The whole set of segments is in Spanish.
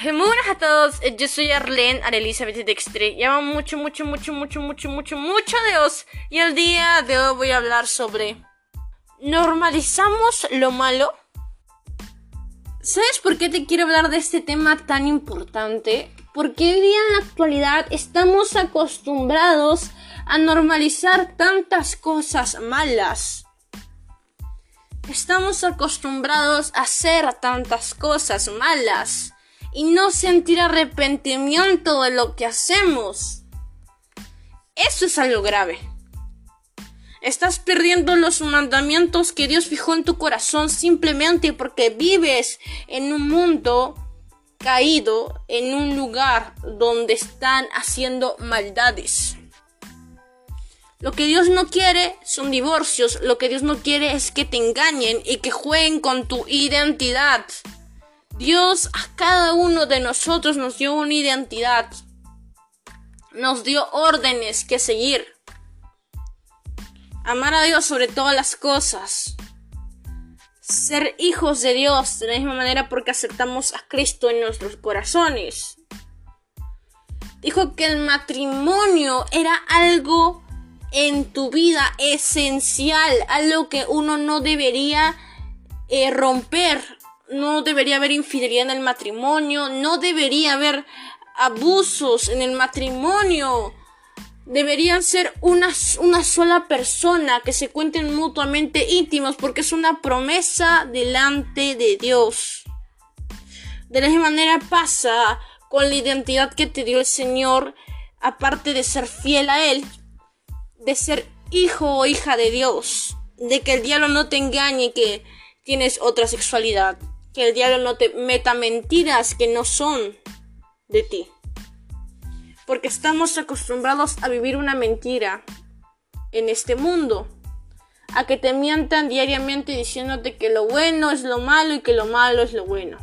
Muy buenas a todos, eh, yo soy Arlene Arelizabeth Dextre. Llamo mucho, mucho, mucho, mucho, mucho, mucho, mucho Dios. Y el día de hoy voy a hablar sobre ¿Normalizamos lo malo? ¿Sabes por qué te quiero hablar de este tema tan importante? Porque hoy día en la actualidad estamos acostumbrados a normalizar tantas cosas malas. Estamos acostumbrados a hacer tantas cosas malas y no sentir arrepentimiento de lo que hacemos. Eso es algo grave. Estás perdiendo los mandamientos que Dios fijó en tu corazón simplemente porque vives en un mundo caído, en un lugar donde están haciendo maldades. Lo que Dios no quiere son divorcios, lo que Dios no quiere es que te engañen y que jueguen con tu identidad. Dios a cada uno de nosotros nos dio una identidad, nos dio órdenes que seguir. Amar a Dios sobre todas las cosas. Ser hijos de Dios de la misma manera porque aceptamos a Cristo en nuestros corazones. Dijo que el matrimonio era algo en tu vida esencial, algo que uno no debería eh, romper no debería haber infidelidad en el matrimonio, no debería haber abusos en el matrimonio. Deberían ser una, una sola persona que se cuenten mutuamente íntimos porque es una promesa delante de Dios. De la misma manera pasa con la identidad que te dio el Señor, aparte de ser fiel a Él, de ser hijo o hija de Dios, de que el diablo no te engañe que tienes otra sexualidad que el diablo no te meta mentiras que no son de ti. Porque estamos acostumbrados a vivir una mentira en este mundo. A que te mientan diariamente diciéndote que lo bueno es lo malo y que lo malo es lo bueno.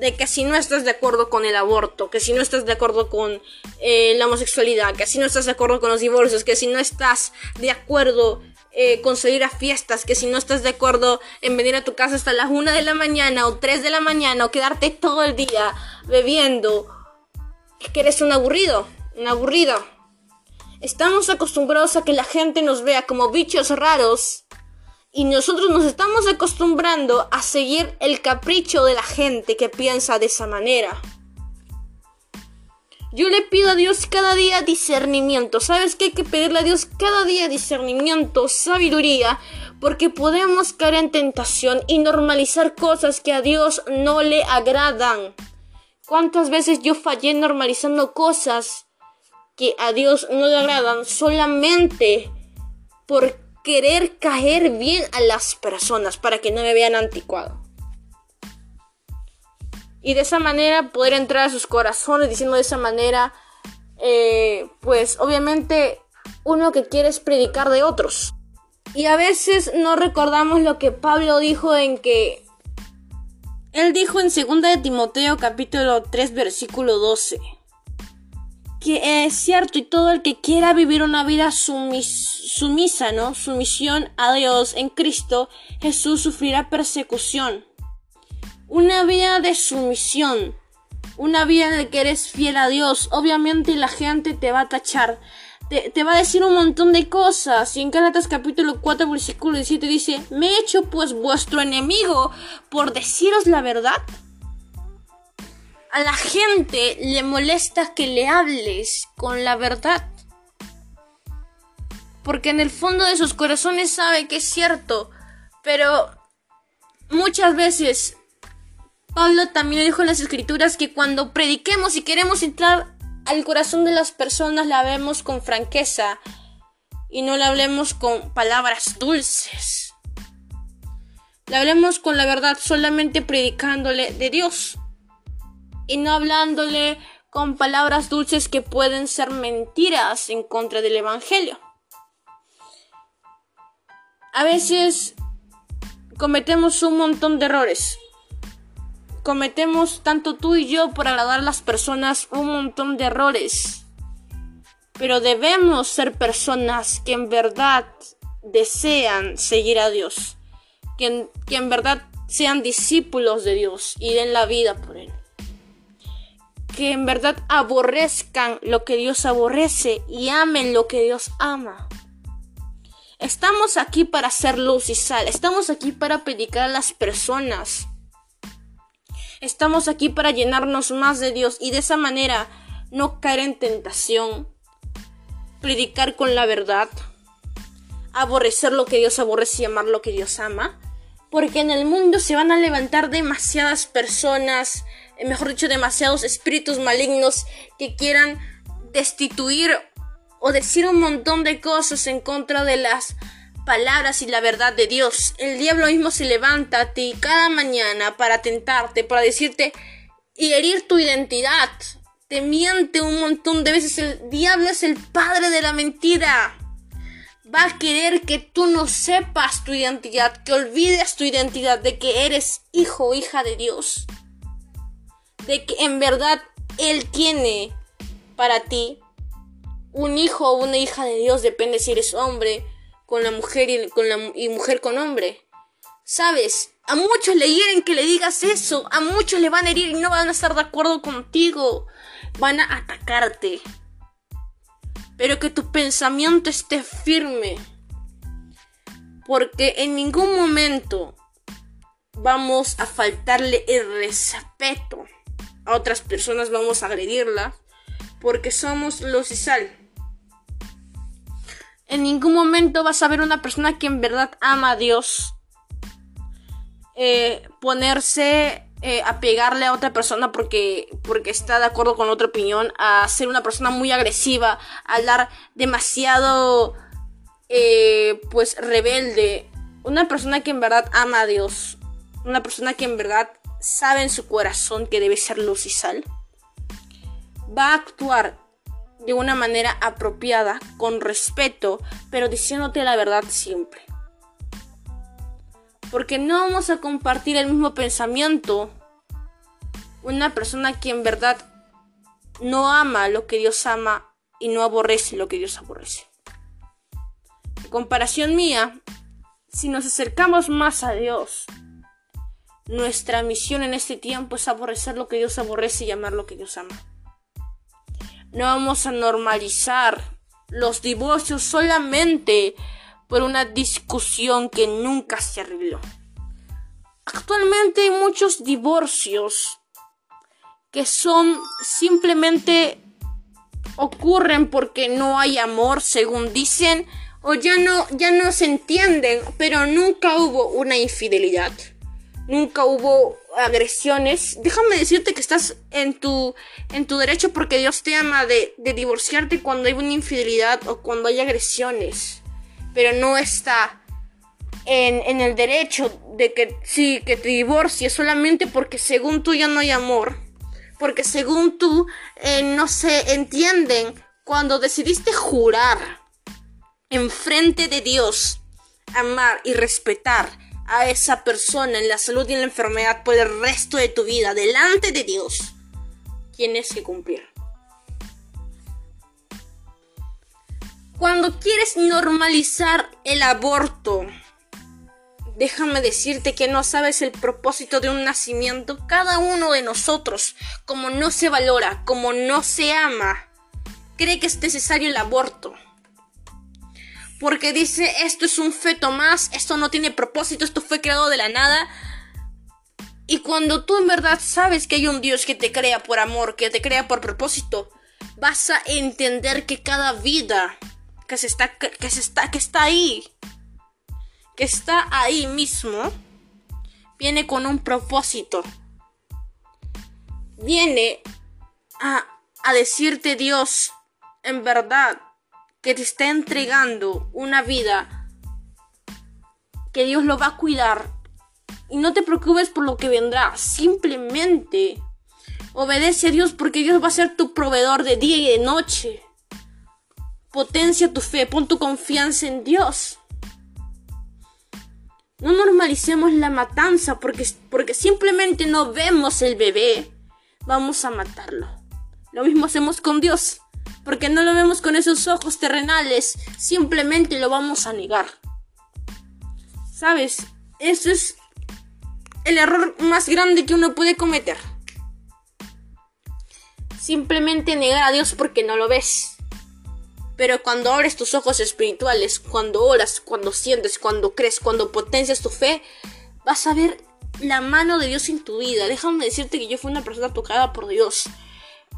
De que si no estás de acuerdo con el aborto, que si no estás de acuerdo con eh, la homosexualidad, que si no estás de acuerdo con los divorcios, que si no estás de acuerdo eh, conseguir a fiestas, que si no estás de acuerdo en venir a tu casa hasta las 1 de la mañana o 3 de la mañana o quedarte todo el día bebiendo, es que eres un aburrido, un aburrido. Estamos acostumbrados a que la gente nos vea como bichos raros y nosotros nos estamos acostumbrando a seguir el capricho de la gente que piensa de esa manera. Yo le pido a Dios cada día discernimiento. ¿Sabes qué hay que pedirle a Dios cada día discernimiento, sabiduría? Porque podemos caer en tentación y normalizar cosas que a Dios no le agradan. ¿Cuántas veces yo fallé normalizando cosas que a Dios no le agradan solamente por querer caer bien a las personas para que no me vean anticuado? Y de esa manera poder entrar a sus corazones diciendo de esa manera, eh, pues obviamente uno que quiere es predicar de otros. Y a veces no recordamos lo que Pablo dijo en que él dijo en 2 de Timoteo capítulo 3 versículo 12 que es cierto y todo el que quiera vivir una vida sumisa, ¿no? Sumisión a Dios en Cristo, Jesús sufrirá persecución una vida de sumisión, una vida de que eres fiel a Dios. Obviamente la gente te va a tachar, te, va a decir un montón de cosas. Y en Gálatas capítulo 4, versículo 17 dice, me he hecho pues vuestro enemigo por deciros la verdad. A la gente le molesta que le hables con la verdad. Porque en el fondo de sus corazones sabe que es cierto. Pero muchas veces Pablo también dijo en las escrituras que cuando prediquemos y queremos entrar al corazón de las personas, la vemos con franqueza y no la hablemos con palabras dulces. La hablemos con la verdad solamente predicándole de Dios y no hablándole con palabras dulces que pueden ser mentiras en contra del Evangelio. A veces cometemos un montón de errores cometemos tanto tú y yo por agradar a las personas un montón de errores. Pero debemos ser personas que en verdad desean seguir a Dios. Que en, que en verdad sean discípulos de Dios y den la vida por Él. Que en verdad aborrezcan lo que Dios aborrece y amen lo que Dios ama. Estamos aquí para hacer luz y sal. Estamos aquí para predicar a las personas. Estamos aquí para llenarnos más de Dios y de esa manera no caer en tentación. Predicar con la verdad. Aborrecer lo que Dios aborrece y amar lo que Dios ama porque en el mundo se van a levantar demasiadas personas, eh, mejor dicho, demasiados espíritus malignos que quieran destituir o decir un montón de cosas en contra de las palabras y la verdad de Dios. El diablo mismo se levanta a ti cada mañana para tentarte, para decirte y herir tu identidad. Te miente un montón de veces. El diablo es el padre de la mentira va a querer que tú no sepas tu identidad, que olvides tu identidad, de que eres hijo o hija de Dios, de que en verdad Él tiene para ti un hijo o una hija de Dios, depende si eres hombre con la mujer y, mujer con hombre. ¿Sabes? A muchos le hieren que le digas eso, a muchos le van a herir y no van a estar de acuerdo contigo, van a atacarte pero que tu pensamiento esté firme. Porque en ningún momento vamos a faltarle el respeto a otras personas, vamos a agredirlas, porque somos los y sal. En ningún momento vas a ver una persona que en verdad ama a Dios. Eh, ponerse eh, a pegarle a otra persona porque, porque está de acuerdo con otra opinión, a ser una persona muy agresiva, a hablar demasiado, eh, pues, rebelde. Una persona que en verdad ama a Dios, una persona que en verdad sabe en su corazón que debe ser luz y sal, va a actuar de una manera apropiada, con respeto, pero diciéndote la verdad siempre porque no vamos a compartir el mismo pensamiento. Una persona que en verdad no ama lo que Dios ama y no aborrece lo que Dios aborrece. En comparación mía, si nos acercamos más a Dios, nuestra misión en este tiempo es aborrecer lo que Dios aborrece y amar lo que Dios ama. No vamos a normalizar los divorcios solamente por una discusión que nunca se arregló. Actualmente hay muchos divorcios que son simplemente ocurren porque no hay amor, según dicen, o ya no ya no se entienden, pero nunca hubo una infidelidad. Nunca hubo agresiones. Déjame decirte que estás en tu, en tu derecho porque Dios te ama de, divorciarte cuando hay una infidelidad o cuando hay agresiones pero no está en, el derecho de que sí, que te divorcies solamente porque según tú ya no hay amor. Porque según tú eh, no se entienden cuando decidiste jurar en frente de Dios amar y respetar a esa persona en la salud y en la enfermedad por el resto de tu vida delante de Dios. Tienes que cumplir. Cuando quieres normalizar el aborto, déjame decirte que no sabes el propósito de un nacimiento. Cada uno de nosotros, como no se valora, como no se ama, cree que es necesario el aborto. Porque dice, esto es un feto más, esto no tiene propósito, esto fue creado de la nada. Y cuando tú en verdad sabes que hay un Dios que te crea por amor, que te crea por propósito, vas a entender que cada vida que se está que se está que está ahí que está ahí mismo viene con un propósito viene a, a decirte Dios en verdad que te está entregando una vida que Dios lo va a cuidar y no te preocupes por lo que vendrá simplemente obedece a Dios porque Dios va a ser tu proveedor de día y de noche Potencia tu fe, pon tu confianza en Dios. No normalicemos la matanza porque, porque simplemente no vemos el bebé. Vamos a matarlo. Lo mismo hacemos con Dios. Porque no lo vemos con esos ojos terrenales. Simplemente lo vamos a negar. ¿Sabes? Eso es el error más grande que uno puede cometer. Simplemente negar a Dios porque no lo ves. Pero cuando abres tus ojos espirituales, cuando oras, cuando sientes, cuando crees, cuando potencias tu fe, vas a ver la mano de Dios en tu vida. Déjame decirte que yo fui una persona tocada por Dios.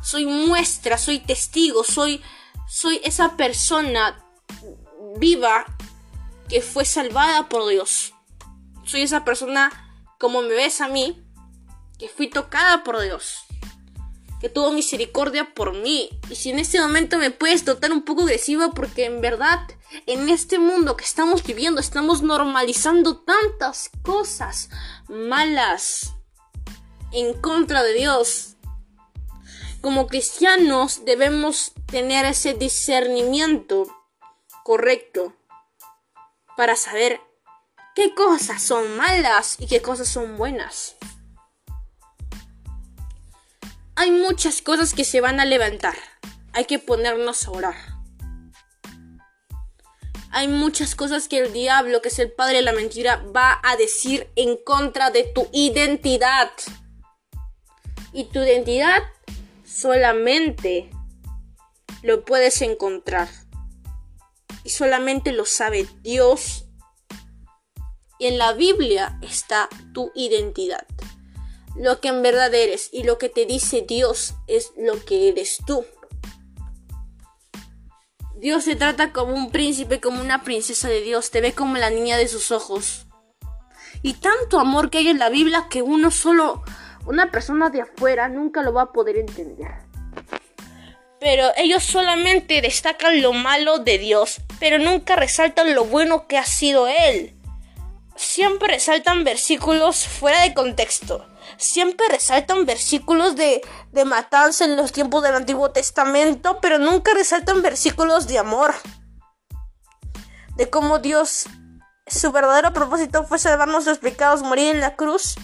Soy muestra, soy testigo, soy, soy esa persona viva que fue salvada por Dios. Soy esa persona, como me ves a mí, que fui tocada por Dios que tuvo misericordia por mí. Y si en este momento me puedes notar un poco agresiva porque en verdad en este mundo que estamos viviendo estamos normalizando tantas cosas malas en contra de Dios. Como cristianos debemos tener ese discernimiento correcto para saber qué cosas son malas y qué cosas son buenas hay muchas cosas que se van a levantar. Hay que ponernos a orar. Hay muchas cosas que el diablo, que es el padre de la mentira, va a decir en contra de tu identidad. Y tu identidad solamente lo puedes encontrar. Y solamente lo sabe Dios. Y en la Biblia está tu identidad lo que en verdad eres y lo que te dice Dios es lo que eres tú. Dios te trata como un príncipe, como una princesa de Dios, te ve como la niña de sus ojos. Y tanto amor que hay en la Biblia que uno solo, una persona de afuera, nunca lo va a poder entender. Pero ellos solamente destacan lo malo de Dios, pero nunca resaltan lo bueno que ha sido Él. Siempre resaltan versículos fuera de contexto siempre resaltan versículos de, de matanza en los tiempos del Antiguo Testamento, pero nunca resaltan versículos de amor. De cómo Dios, su verdadero propósito fue salvarnos los pecados, morir en la cruz,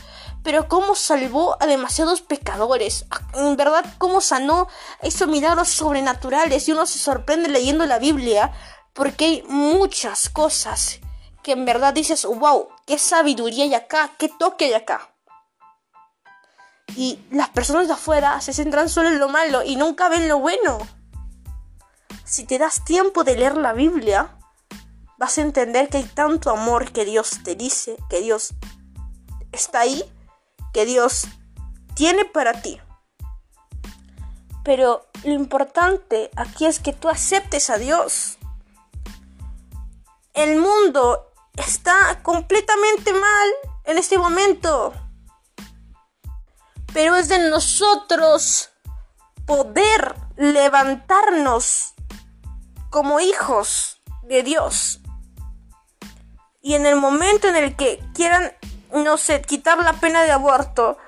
pero cómo salvó a demasiados pecadores. En verdad, cómo sanó, hizo milagros sobrenaturales y uno se sorprende leyendo la Biblia porque hay muchas cosas que en verdad dices, wow, qué sabiduría hay acá, qué toque hay acá. Y las personas de afuera se centran solo en lo malo y nunca ven lo bueno. Si te das tiempo de leer la Biblia, vas a entender que hay tanto amor que Dios te dice, que Dios está ahí, que Dios tiene para ti. Pero lo importante aquí es que tú aceptes a Dios. El mundo está completamente mal en este momento pero es de nosotros poder levantarnos como hijos de Dios. Y en el momento en el que quieran, no sé, quitar la pena de aborto,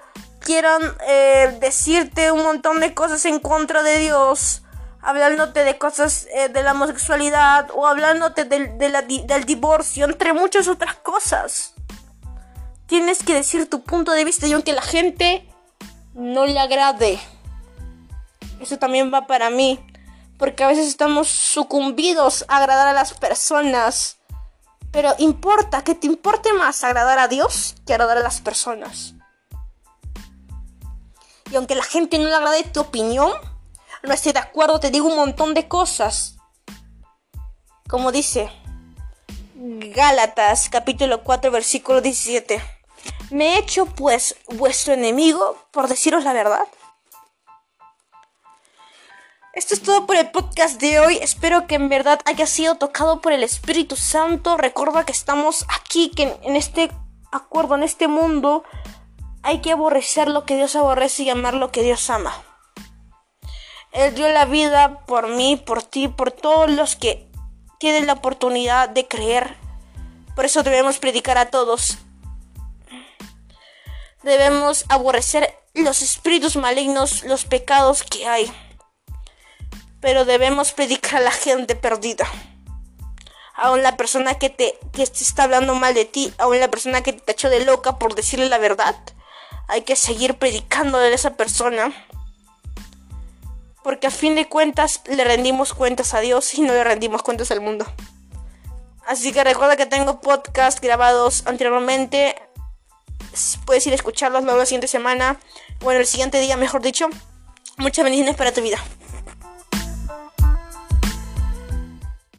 quieran eh, decirte un montón de cosas en contra de Dios, hablándote de cosas eh, de la homosexualidad o hablándote del, del divorcio, entre muchas otras cosas. Tienes que decir tu punto de vista y aunque la gente no le agrade. Eso también va para mí. Porque a veces estamos sucumbidos a agradar a las personas. Pero importa, que te importe más agradar a Dios que agradar a las personas. Y aunque la gente no le agrade tu opinión, no esté de acuerdo, te digo un montón de cosas. Como dice Gálatas capítulo 4 versículo 17. ¿Me he hecho pues vuestro enemigo por deciros la verdad? Esto es todo por el podcast de hoy. Espero que en verdad haya sido tocado por el Espíritu Santo. Recuerda que estamos aquí, que en este acuerdo, en este mundo, hay que aborrecer lo que Dios aborrece y amar lo que Dios ama. Él dio la vida por mí, por ti, por todos los que tienen la oportunidad de creer. Por eso debemos predicar a todos debemos aborrecer los espíritus malignos, los pecados que hay. Pero debemos predicar a la gente perdida. Aún la persona que te, que está hablando mal de ti, aún la persona que te echó de loca por decirle la verdad. Hay que seguir predicando de esa persona. Porque a fin de cuentas le rendimos cuentas a Dios y no le rendimos cuentas al mundo. Así que recuerda que tengo podcast grabados anteriormente puedes ir a escucharlos luego la siguiente semana. Bueno, el siguiente día, mejor dicho. Muchas bendiciones para tu vida.